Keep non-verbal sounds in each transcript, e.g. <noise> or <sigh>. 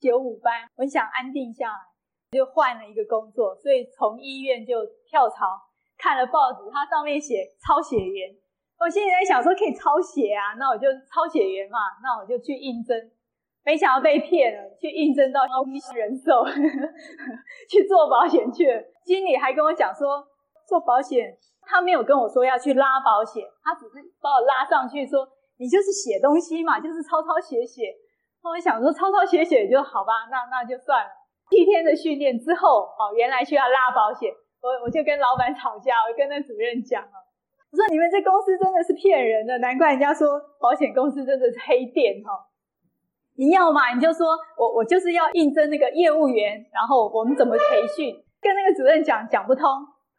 九五班，我想安定下来，就换了一个工作，所以从医院就跳槽，看了报纸，它上面写抄写员，我心里在想说可以抄写啊，那我就抄写员嘛，那我就去应征，没想到被骗了，去应征到欧米人寿 <laughs> 去做保险去了，经理还跟我讲说做保险，他没有跟我说要去拉保险，他只是把我拉上去说你就是写东西嘛，就是抄抄写写。我想说抄抄写写就好吧，那那就算了。七天的训练之后，哦，原来需要拉保险，我我就跟老板吵架，我跟那主任讲了，我说你们这公司真的是骗人的，难怪人家说保险公司真的是黑店哈。你要嘛你就说我我就是要应征那个业务员，然后我们怎么培训，跟那个主任讲讲不通，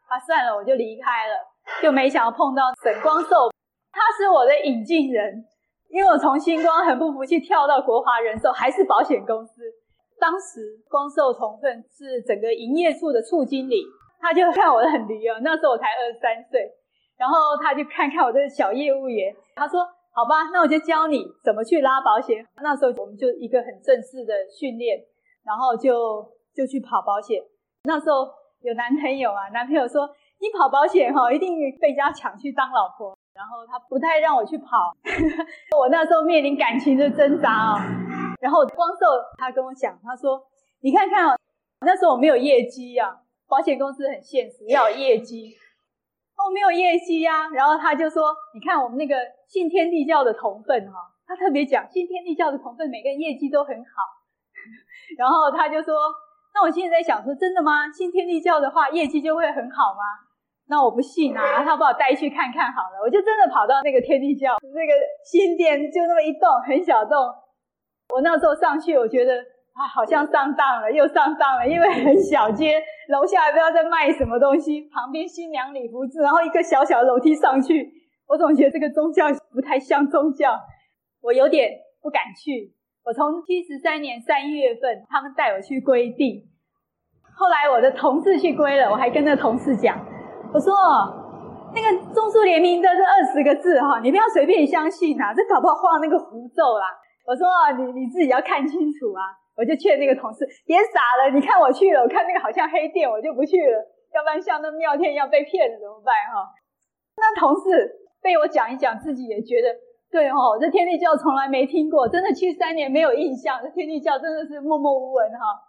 啊算了，我就离开了，就没想到碰到沈光寿，他是我的引进人。因为我从星光很不服气跳到国华人寿，还是保险公司。当时光寿同奋是整个营业处的处经理，他就看我很驴哦，那时候我才二十三岁，然后他就看看我这个小业务员，他说：“好吧，那我就教你怎么去拉保险。”那时候我们就一个很正式的训练，然后就就去跑保险。那时候有男朋友啊，男朋友说：“你跑保险哈，一定被人家抢去当老婆。”然后他不太让我去跑，<laughs> 我那时候面临感情的挣扎啊、哦。然后光寿他跟我讲，他说：“你看看哦，那时候我没有业绩呀、啊，保险公司很现实，要有业绩。哦，没有业绩呀、啊。然后他就说：你看我们那个信天地教的同分哈，他特别讲信天地教的同分，每个人业绩都很好。<laughs> 然后他就说：那我现在在想说，真的吗？信天地教的话，业绩就会很好吗？”那我不信啊，他把我带去看看好了，我就真的跑到那个天地教那个新店，就那么一栋很小栋。我那时候上去，我觉得啊，好像上当了，又上当了，因为很小街，楼下还不知道在卖什么东西，旁边新娘礼服制，然后一个小小的楼梯上去，我总觉得这个宗教不太像宗教，我有点不敢去。我从七十三年三月份，他们带我去归地，后来我的同事去归了，我还跟那同事讲。我说，那个中苏联名的这二十个字哈，你不要随便相信呐，这搞不好画那个符咒啦。我说你你自己要看清楚啊。我就劝那个同事别傻了，你看我去了，我看那个好像黑店，我就不去了，要不然像那妙天一样被骗了怎么办哈？那同事被我讲一讲，自己也觉得对哈，这天地教从来没听过，真的七十三年没有印象，这天地教真的是默默无闻哈。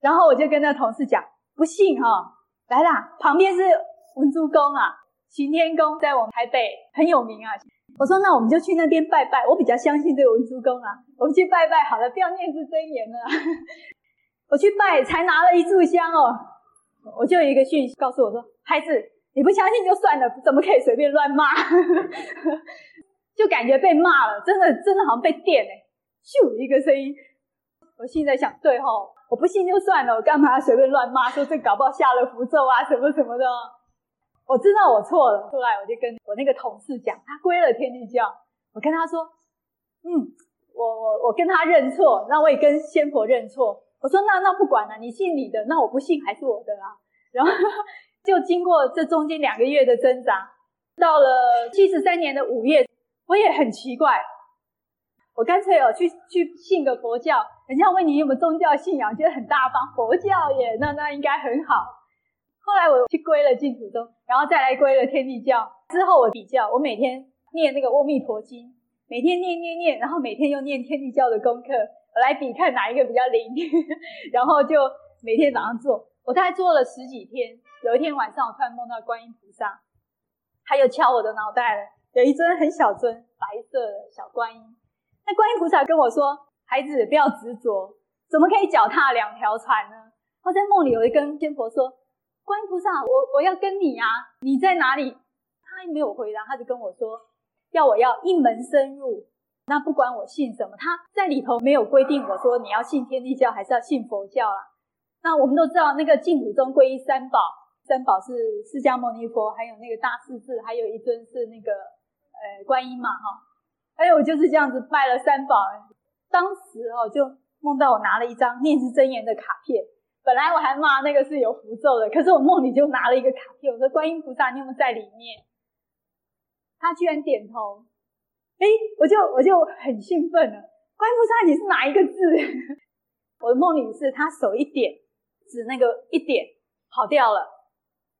然后我就跟那同事讲，不信哈。来啦，旁边是文殊宫啊，行天宫在我们台北很有名啊。我说那我们就去那边拜拜，我比较相信这个文殊宫啊。我们去拜拜好了，不要念字真言了。<laughs> 我去拜，才拿了一炷香哦，我就有一个讯息告诉我说：“孩子，你不相信就算了，怎么可以随便乱骂？” <laughs> 就感觉被骂了，真的真的好像被电哎，咻一个声音。我现在想，对吼。我不信就算了，我干嘛随便乱骂？说这搞不好下了符咒啊，什么什么的。我知道我错了，后来我就跟我那个同事讲，他归了天地教。我跟他说，嗯，我我我跟他认错，那我也跟仙佛认错。我说那那不管了，你信你的，那我不信还是我的啦。然后 <laughs> 就经过这中间两个月的挣扎，到了七十三年的五月，我也很奇怪。我干脆哦，去去信个佛教。人家问你有没有宗教信仰，觉得很大方，佛教耶，那那应该很好。后来我去归了净土宗，然后再来归了天地教。之后我比较，我每天念那个阿弥陀经，每天念念念，然后每天又念天地教的功课，我来比看哪一个比较灵。<laughs> 然后就每天早上做，我大概做了十几天。有一天晚上，我突然梦到观音菩萨，他又敲我的脑袋了，有一尊很小尊白色的小观音。那观音菩萨跟我说：“孩子，不要执着，怎么可以脚踏两条船呢？”他在梦里，我就跟仙佛说：“观音菩萨，我我要跟你啊，你在哪里？”他还没有回答，他就跟我说：“要我要一门深入。”那不管我信什么，他在里头没有规定我说你要信天地教还是要信佛教啦。那我们都知道，那个净土宗皈依三宝，三宝是释迦牟尼佛，还有那个大势至，还有一尊是那个呃观音嘛，哈。还有我就是这样子拜了三宝，当时哦就梦到我拿了一张念字真言的卡片，本来我还骂那个是有符咒的，可是我梦里就拿了一个卡片，我说观音菩萨你有没有在里面？他居然点头，哎，我就我就很兴奋了，观音菩萨你是哪一个字？<laughs> 我的梦里是他手一点，指那个一点跑掉了。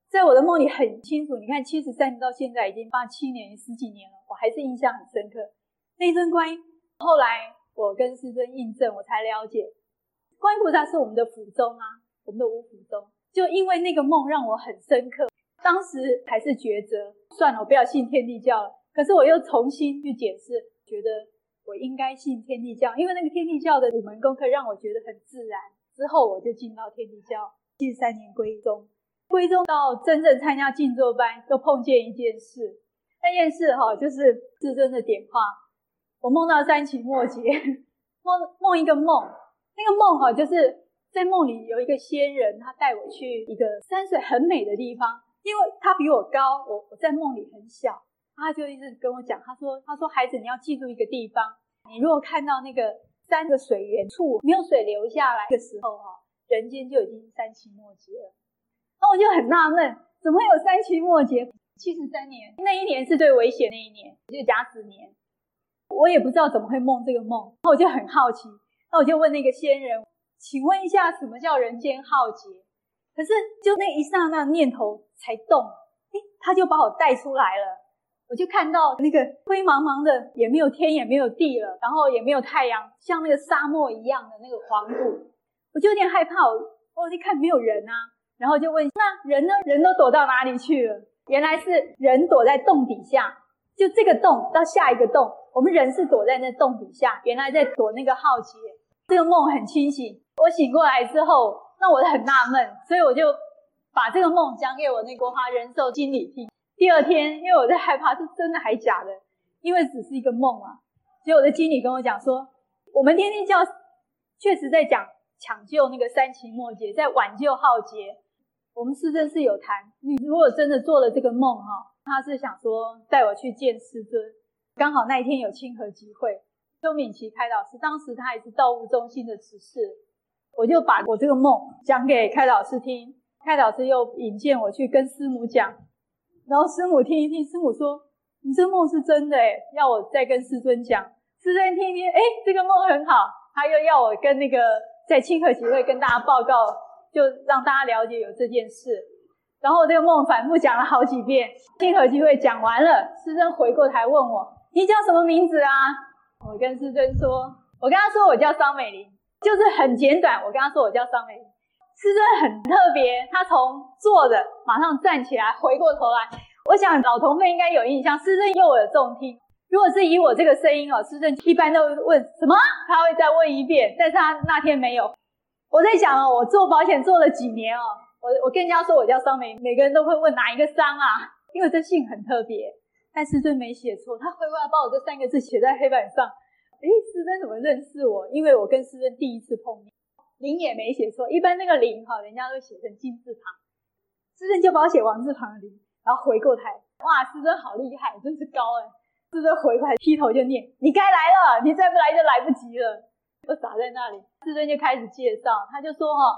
在我的梦里很清楚，你看七十三年到现在已经八七年十几年了，我还是印象很深刻。那尊观音，后来我跟师尊印证，我才了解，观音菩萨是我们的辅宗啊，我们的五辅宗。就因为那个梦让我很深刻，当时还是抉择，算了，我不要信天地教了。可是我又重新去解释，觉得我应该信天地教，因为那个天地教的五门功课让我觉得很自然。之后我就进到天地教，七三年归宗，归宗到真正参加静坐班，又碰见一件事，那件事哈，就是至尊的点化。我梦到三期末节，<laughs> 梦梦一个梦，那个梦哈，就是在梦里有一个仙人，他带我去一个山水很美的地方，因为他比我高，我我在梦里很小，他就一直跟我讲，他说他说孩子，你要记住一个地方，你如果看到那个山的水源处没有水流下来的时候哈，人间就已经三期末节了。那我就很纳闷，怎么会有三期末节？七十三年那一年是最危险的一年，就是甲子年。我也不知道怎么会梦这个梦，那我就很好奇，那我就问那个仙人，请问一下，什么叫人间浩劫？可是就那一刹那念头才动，诶，他就把我带出来了，我就看到那个灰茫茫的，也没有天，也没有地了，然后也没有太阳，像那个沙漠一样的那个黄土，我就有点害怕，我我一看没有人啊，然后就问，那人呢？人都躲到哪里去了？原来是人躲在洞底下，就这个洞到下一个洞。我们人是躲在那洞底下，原来在躲那个浩劫。这个梦很清醒，我醒过来之后，那我很纳闷，所以我就把这个梦讲给我那国华人寿经理听。第二天，因为我在害怕是真的还假的，因为只是一个梦嘛。结果我的经理跟我讲说，我们天天教确实在讲抢救那个三秦末劫，在挽救浩劫。我们是真是有谈，你如果真的做了这个梦哈，他是想说带我去见师尊。刚好那一天有亲和集会，周敏琪开导师，当时他也是道务中心的执事，我就把我这个梦讲给开导师听，开导师又引荐我去跟师母讲，然后师母听一听，师母说：“你这梦是真的诶，要我再跟师尊讲。”师尊听一听，哎，这个梦很好，他又要我跟那个在亲和集会跟大家报告，就让大家了解有这件事。然后我这个梦反复讲了好几遍，亲和机会讲完了，师尊回过头问我。你叫什么名字啊？我跟师尊说，我跟他说我叫桑美玲，就是很简短。我跟他说我叫桑美玲，师尊很特别，他从坐着马上站起来，回过头来。我想老同辈应该有印象，师尊右耳重听。如果是以我这个声音哦，师尊一般都问什么，他会再问一遍，但是他那天没有。我在想哦，我做保险做了几年哦，我我跟人家说我叫桑美玲，每个人都会问哪一个桑啊？因为这姓很特别。但师尊没写错，他回过来把我这三个字写在黑板上。诶，师尊怎么认识我？因为我跟师尊第一次碰面。林也没写错，一般那个林哈，人家都写成金字旁，师尊就把我写王字旁的林，然后回过台，哇，师尊好厉害，真是高哎！师尊回过来劈头就念：“你该来了，你再不来就来不及了。”我傻在那里，师尊就开始介绍，他就说哈，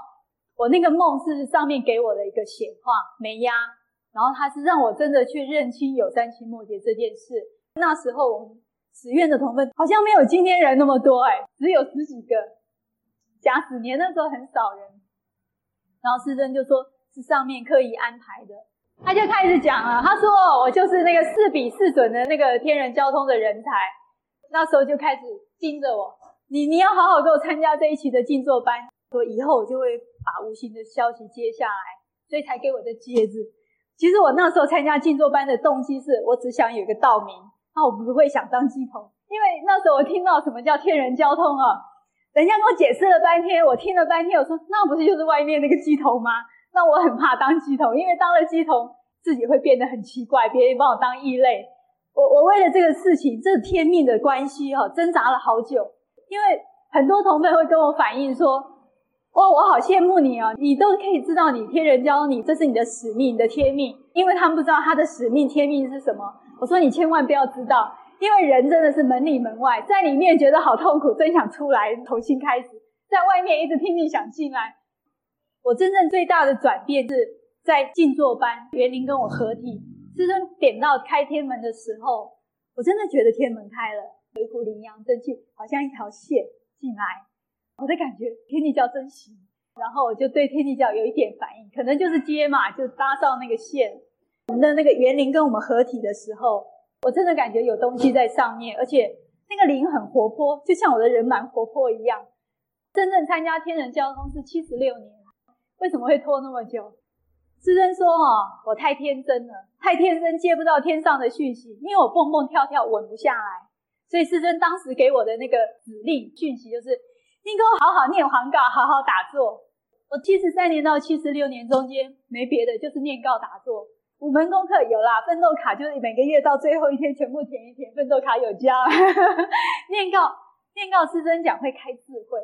我那个梦是上面给我的一个显化，没压。然后他是让我真的去认清有三期末节这件事。那时候我们十院的同分好像没有今天人那么多，哎，只有十几个。甲子年那时候很少人。然后师尊就说是上面刻意安排的，他就开始讲了。他说我就是那个四笔四准的那个天人交通的人才。那时候就开始盯着我，你你要好好给我参加这一期的静坐班，说以后我就会把无形的消息接下来，所以才给我的戒指。其实我那时候参加静坐班的动机是我只想有一个道名，那我不会想当乩童，因为那时候我听到什么叫天人交通啊，人家跟我解释了半天，我听了半天，我说那不是就是外面那个乩童吗？那我很怕当乩童，因为当了乩童自己会变得很奇怪，别人把我当异类。我我为了这个事情，这天命的关系哈，挣扎了好久，因为很多同辈会跟我反映说。哇，我好羡慕你哦！你都可以知道，你天人教你，这是你的使命，你的天命。因为他们不知道他的使命、天命是什么。我说你千万不要知道，因为人真的是门里门外，在里面觉得好痛苦，真想出来重新开始；在外面一直拼命想进来。我真正最大的转变是在静坐班，园林跟我合体，师尊点到开天门的时候，我真的觉得天门开了，有一股灵阳正气，好像一条线进来。我的感觉天地教真行，然后我就对天地教有一点反应，可能就是接嘛，就搭上那个线。我们的那个园林跟我们合体的时候，我真的感觉有东西在上面，而且那个灵很活泼，就像我的人蛮活泼一样。真正参加天人交通是七十六年，为什么会拖那么久？师尊说：“哈，我太天真了，太天真接不到天上的讯息，因为我蹦蹦跳跳稳不下来。所以师尊当时给我的那个指令讯息就是：你给我好好念黄告，好好打坐。我七十三年到七十六年中间没别的，就是念告打坐。五门功课有啦，奋斗卡就是每个月到最后一天全部填一填，奋斗卡有交。<laughs> 念告念告，师尊讲会开智慧。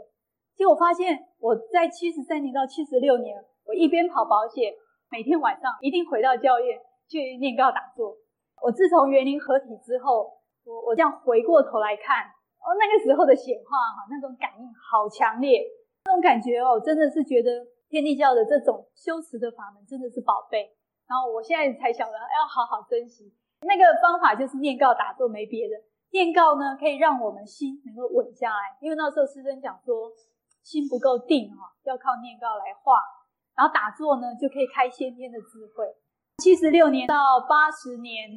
结果发现我在七十三年到七十六年，我一边跑保险。”每天晚上一定回到教院去念告打坐。我自从元灵合体之后，我我这样回过头来看，哦，那个时候的显化哈，那种感应好强烈，那种感觉哦，真的是觉得天地教的这种修持的法门真的是宝贝。然后我现在才晓得要好好珍惜。那个方法就是念告打坐，没别的。念告呢，可以让我们心能够稳下来，因为那时候师尊讲说，心不够定哈，要靠念告来化。然后打坐呢，就可以开先天的智慧。七十六年到八十年，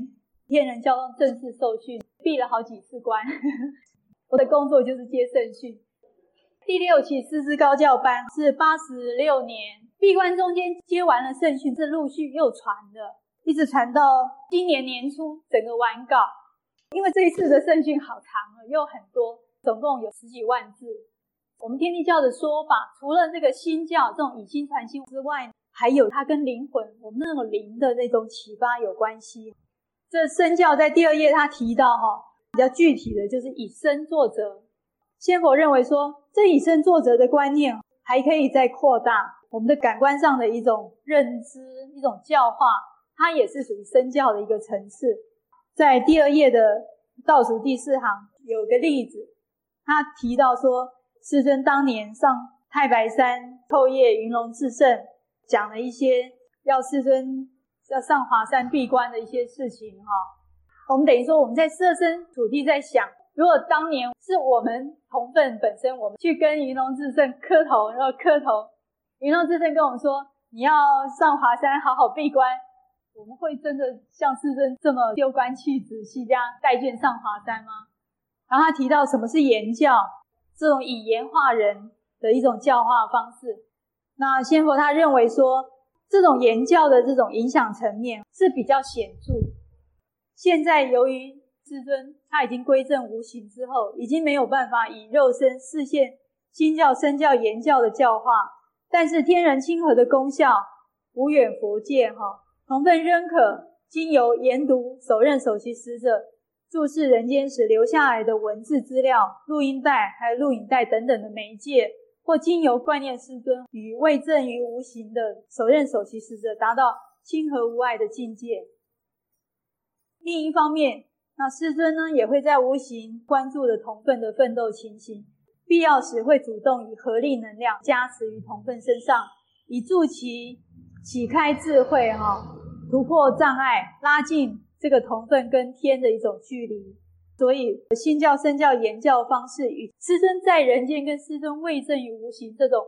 天人交通正式受训，闭了好几次关。我的工作就是接圣训。第六期师资高教班是八十六年闭关中间接完了圣训，是陆续又传的，一直传到今年年初整个完稿。因为这一次的圣训好长了，又很多，总共有十几万字。我们天地教的说法，除了这个新教这种以心传心之外，还有它跟灵魂，我们那种灵的那种启发有关系。这身教在第二页他提到哈，比较具体的就是以身作则。仙佛认为说，这以身作则的观念还可以再扩大我们的感官上的一种认知、一种教化，它也是属于身教的一个层次。在第二页的倒数第四行有个例子，他提到说。师尊当年上太白山透夜云龙至圣，讲了一些要师尊要上华山闭关的一些事情哈。我们等于说我们在设身处地在想，如果当年是我们同分本身，我们去跟云龙至圣磕头，然后磕头，云龙至圣跟我们说你要上华山好好闭关，我们会真的像师尊这么丢官弃职，西家带眷上华山吗？然后他提到什么是言教。这种以言化人的一种教化方式，那仙佛他认为说，这种言教的这种影响层面是比较显著。现在由于师尊他已经归正无形之后，已经没有办法以肉身示现心教、身教、言教的教化，但是天然亲和的功效无远弗届哈。同分认可经由研读首任首席使者。注释人间时留下来的文字资料、录音带、还有录影带等等的媒介，或经由观念师尊与未证于无形的首任首席使者，达到亲和无碍的境界。另一方面，那师尊呢也会在无形关注着同分的奋斗情形，必要时会主动以合力能量加持于同分身上，以助其启开智慧，哈，突破障碍，拉近。这个同分跟天的一种距离，所以心教、身教、言教方式与师尊在人间跟师尊位证于无形这种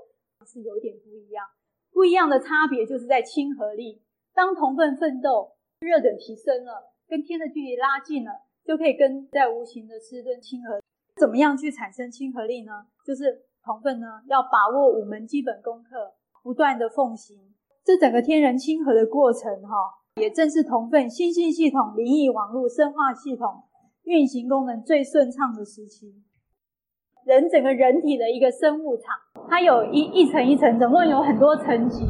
是有点不一样。不一样的差别就是在亲和力。当同分奋斗热等提升了，跟天的距离拉近了，就可以跟在无形的师尊亲和。怎么样去产生亲和力呢？就是同分呢要把握五门基本功课，不断的奉行，这整个天人亲和的过程哈。也正是同奋心性系统、灵异网络、生化系统运行功能最顺畅的时期。人整个人体的一个生物场，它有一一层一层，总共有很多层级。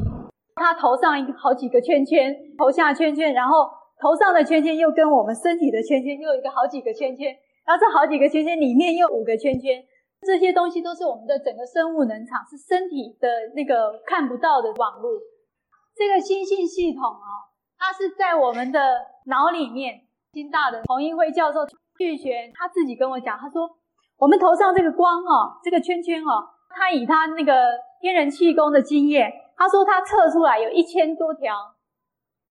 它头上一个好几个圈圈，头下圈圈，然后头上的圈圈又跟我们身体的圈圈又有一个好几个圈圈，然后这好几个圈圈里面又五个圈圈。这些东西都是我们的整个生物能场，是身体的那个看不到的网络。这个心性系统哦，它是在我们的脑里面，金大的洪英辉教授巨玄他自己跟我讲，他说我们头上这个光哦，这个圈圈哦，他以他那个天人气功的经验，他说他测出来有一千多条，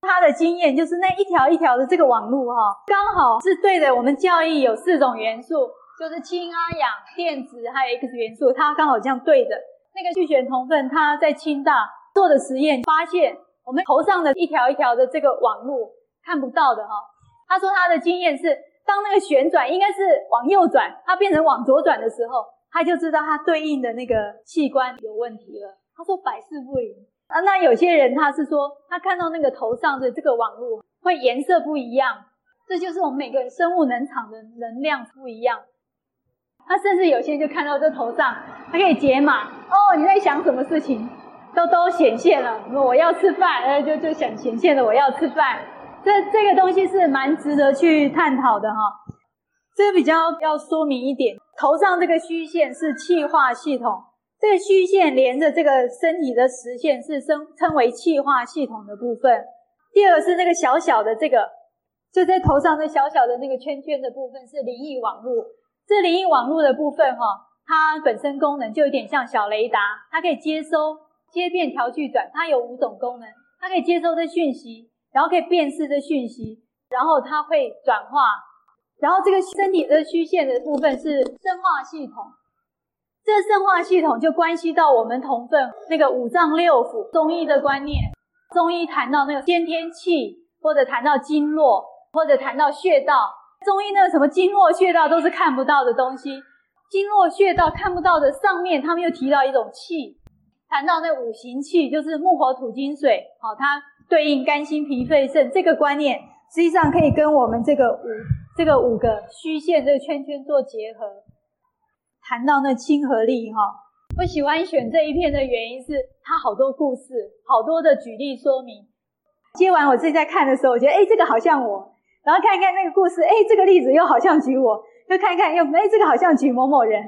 他的经验就是那一条一条的这个网路哈，刚好是对的。我们教义有四种元素，就是氢、阿、氧、电子还有 X 元素，它刚好这样对的。那个巨玄同分他在清大做的实验，发现我们头上的一条一条的这个网路看不到的哈。他说他的经验是，当那个旋转应该是往右转，它变成往左转的时候，他就知道它对应的那个器官有问题了。他说百试不灵啊。那有些人他是说，他看到那个头上的这个网络会颜色不一样，这就是我们每个生物能场的能量不一样。他甚至有些就看到这头上，他可以解码哦，你在想什么事情，都都显现了。我要吃饭，呃，就就想显现了我要吃饭。这这个东西是蛮值得去探讨的哈。这个比较要说明一点，头上这个虚线是气化系统，这个虚线连着这个身体的实线是称称为气化系统的部分。第二个是那个小小的这个，就在头上这小小的那个圈圈的部分是灵异网络。这灵异网络的部分，哈，它本身功能就有点像小雷达，它可以接收、接变、调、聚、转，它有五种功能，它可以接收这讯息，然后可以辨识这讯息，然后它会转化，然后这个身体的虚线的部分是生化系统，这个生化系统就关系到我们同分那个五脏六腑，中医的观念，中医谈到那个先天气，或者谈到经络，或者谈到穴道。中医那个什么经络穴道都是看不到的东西，经络穴道看不到的上面，他们又提到一种气，谈到那五行气，就是木火土金水，好，它对应肝心脾肺肾这个观念，实际上可以跟我们这个五这个五个虚线这个圈圈做结合。谈到那亲和力哈，我喜欢选这一篇的原因是它好多故事，好多的举例说明。接完我自己在看的时候，我觉得诶这个好像我。然后看一看那个故事，哎，这个例子又好像举我，又看一看又，哎，这个好像举某某人。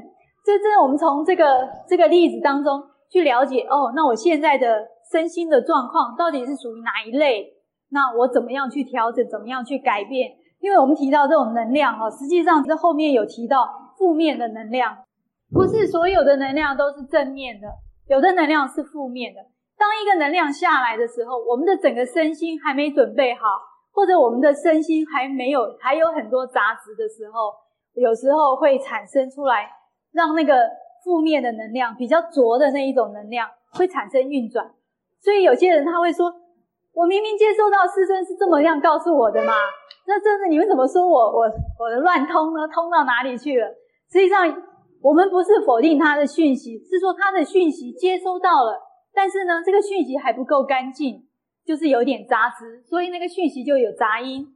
这这，我们从这个这个例子当中去了解，哦，那我现在的身心的状况到底是属于哪一类？那我怎么样去调整？怎么样去改变？因为我们提到这种能量，哈，实际上这后面有提到负面的能量，不是所有的能量都是正面的，有的能量是负面的。当一个能量下来的时候，我们的整个身心还没准备好。或者我们的身心还没有，还有很多杂质的时候，有时候会产生出来，让那个负面的能量比较浊的那一种能量会产生运转。所以有些人他会说：“我明明接受到师尊是这么样告诉我的嘛，那这是你们怎么说我我我的乱通呢？通到哪里去了？”实际上，我们不是否定他的讯息，是说他的讯息接收到了，但是呢，这个讯息还不够干净。就是有点杂质，所以那个讯息就有杂音，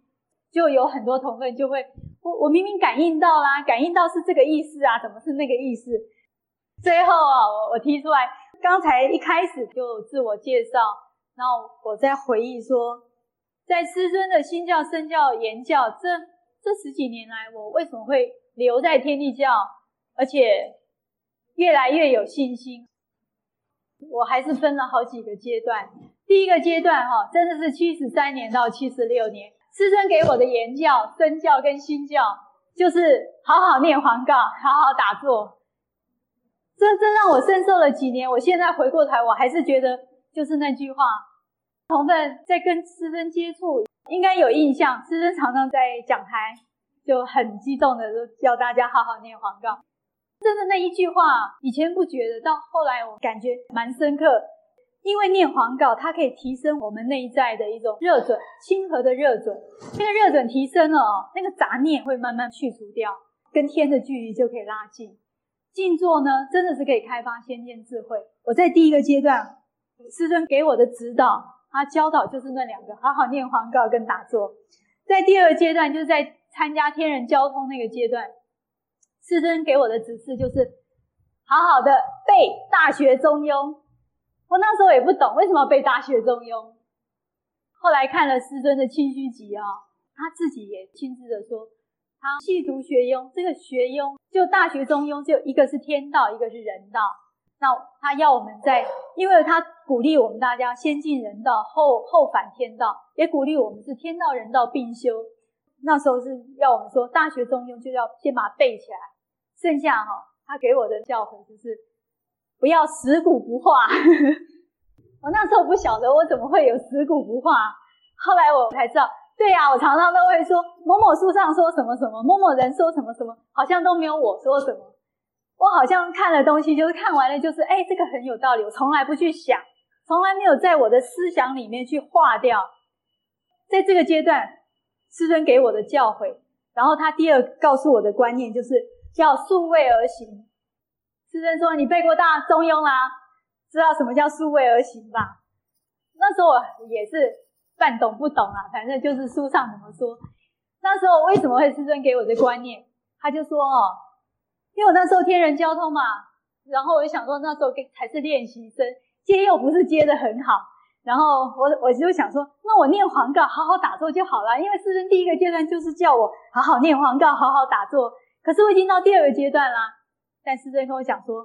就有很多同奋就会，我我明明感应到啦，感应到是这个意思啊，怎么是那个意思？最后啊，我我提出来，刚才一开始就自我介绍，然后我在回忆说，在师尊的心教、身教、言教这这十几年来，我为什么会留在天地教，而且越来越有信心？我还是分了好几个阶段。第一个阶段哈，真的是七十三年到七十六年，师尊给我的言教、身教跟心教，就是好好念黄告，好好打坐。这这让我深受了几年。我现在回过头，我还是觉得就是那句话，同奋在跟师尊接触，应该有印象。师尊常常在讲台就很激动的说，叫大家好好念黄告。真的那一句话，以前不觉得，到后来我感觉蛮深刻。因为念黄稿，它可以提升我们内在的一种热准，亲和的热准。那个热准提升了哦，那个杂念会慢慢去除掉，跟天的距离就可以拉近。静坐呢，真的是可以开发先天智慧。我在第一个阶段，师尊给我的指导，他教导就是那两个：好好念黄告跟打坐。在第二个阶段，就是在参加天人交通那个阶段，师尊给我的指示就是好好的背《大学中庸》。我那时候也不懂为什么要背《大学中庸》，后来看了师尊的清虚集啊，他自己也亲自的说，他细读学庸，这个学庸就《大学中庸》就一个是天道，一个是人道。那他要我们在，因为他鼓励我们大家先进人道，后后反天道，也鼓励我们是天道人道并修。那时候是要我们说《大学中庸》就要先把它背起来，剩下哈，他给我的教诲就是。不要食古不化，<laughs> 我那时候不晓得我怎么会有食古不化，后来我才知道，对呀、我常常都会说某某书上说什么什么，某某人说什么什么，好像都没有我说什么。我好像看了东西，就是看完了，就是哎，这个很有道理，我从来不去想，从来没有在我的思想里面去化掉。在这个阶段，师尊给我的教诲，然后他第二告诉我的观念就是叫数位而行。师尊说：“你背过大中庸啦，知道什么叫数位而行吧？”那时候我也是半懂不懂啊，反正就是书上怎么说。那时候为什么会师尊给我的观念？他就说：“哦，因为我那时候天人交通嘛，然后我就想说那时候才是练习生，接又不是接得很好。”然后我我就想说，那我念黄告，好好打坐就好了。因为师尊第一个阶段就是叫我好好念黄告，好好打坐。可是我已经到第二个阶段啦。但师尊跟我讲说，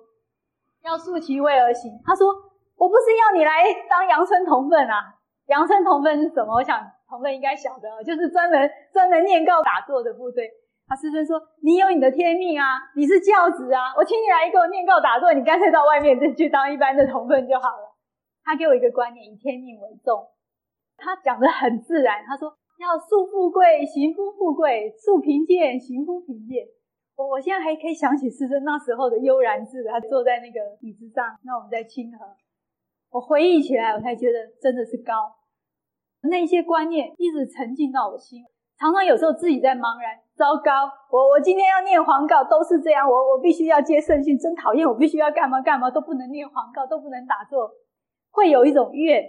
要素其位而行。他说，我不是要你来当阳春同奋啊。阳春同奋是什么？我想同奋应该晓得，就是专门专门念告打坐的部队。他师尊说，你有你的天命啊，你是教子啊，我请你来给我念告打坐，你干脆到外面再去当一般的同奋就好了。他给我一个观念，以天命为重。他讲得很自然，他说要树富贵，行夫富贵；树贫贱，行夫贫贱。我我现在还可以想起师尊那时候的悠然自得，他坐在那个椅子上，那我们在清河。我回忆起来，我才觉得真的是高。那些观念一直沉浸到我心，常常有时候自己在茫然。糟糕，我我今天要念黄告都是这样，我我必须要接圣训，真讨厌！我必须要干嘛干嘛都不能念黄告，都不能打坐。会有一种怨，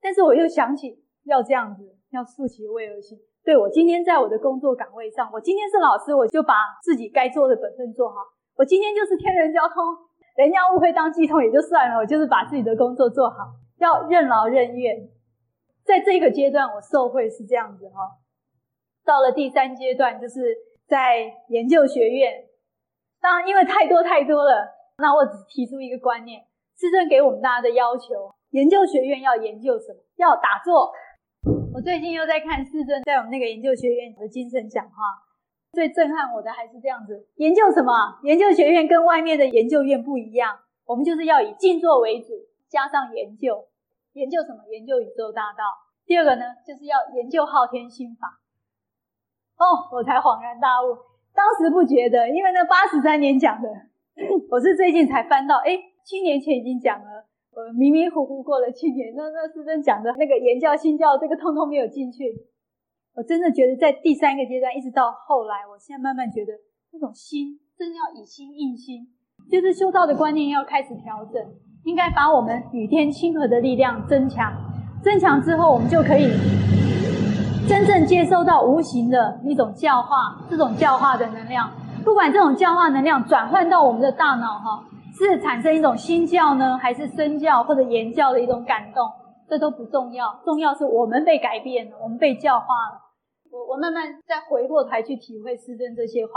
但是我又想起要这样子，要素其位而心。对，我今天在我的工作岗位上，我今天是老师，我就把自己该做的本分做好。我今天就是天人交通，人家误会当系统也就算了，我就是把自己的工作做好，要任劳任怨。在这个阶段，我受惠是这样子哈。到了第三阶段，就是在研究学院，当然因为太多太多了，那我只提出一个观念，师尊给我们大家的要求。研究学院要研究什么？要打坐。我最近又在看世尊在我们那个研究学院的精神讲话，最震撼我的还是这样子：研究什么？研究学院跟外面的研究院不一样，我们就是要以静坐为主，加上研究。研究什么？研究宇宙大道。第二个呢，就是要研究昊天心法。哦，我才恍然大悟，当时不觉得，因为那八十三年讲的，<laughs> 我是最近才翻到，诶，七年前已经讲了。我迷迷糊糊过了七年，那那师尊讲的那个言教心教，这个通通没有进去。我真的觉得在第三个阶段，一直到后来，我现在慢慢觉得，这种心真的要以心印心，就是修道的观念要开始调整，应该把我们与天亲和的力量增强，增强之后，我们就可以真正接收到无形的一种教化，这种教化的能量，不管这种教化能量转换到我们的大脑，哈。是产生一种心教呢，还是身教或者言教的一种感动？这都不重要，重要是我们被改变了，我们被教化了。我我慢慢再回过头去体会师尊这些话，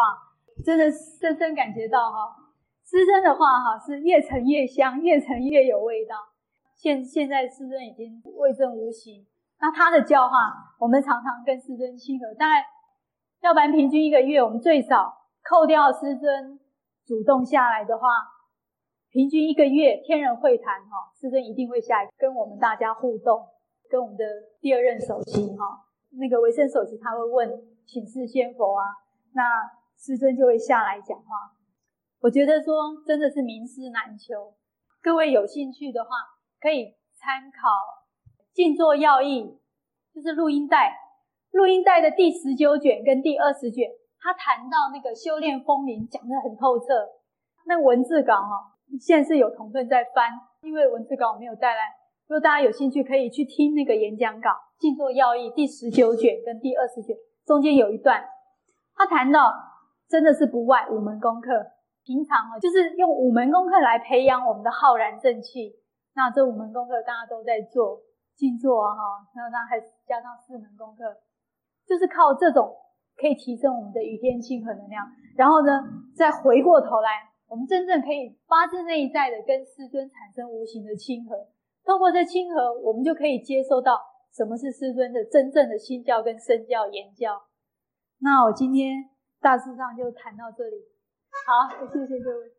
真的深深感觉到哈，师尊的话哈是越沉越香，越沉越有味道。现现在师尊已经味证无形，那他的教化，我们常常跟师尊亲和。大概要不然平均一个月，我们最少扣掉师尊主动下来的话。平均一个月，天人会谈哈，师尊一定会下来跟我们大家互动，跟我们的第二任首席哈，那个维生首席他会问请示仙佛啊，那师尊就会下来讲话。我觉得说真的是名师难求，各位有兴趣的话可以参考《静坐要义》，就是录音带，录音带的第十九卷跟第二十卷，他谈到那个修炼风铃讲得很透彻，那文字稿哈。现在是有同奋在翻，因为文字稿我没有带来。如果大家有兴趣，可以去听那个演讲稿《静坐要义》第十九卷跟第二十卷，中间有一段，他谈到真的是不外五门功课。平常啊，就是用五门功课来培养我们的浩然正气。那这五门功课大家都在做静坐啊，哈，那那还加上四门功课，就是靠这种可以提升我们的与天亲和能量。然后呢，再回过头来。我们真正可以发自内在的跟师尊产生无形的亲和，透过这亲和，我们就可以接受到什么是师尊的真正的心教跟身教言教。那我今天大致上就谈到这里，好，谢谢各位。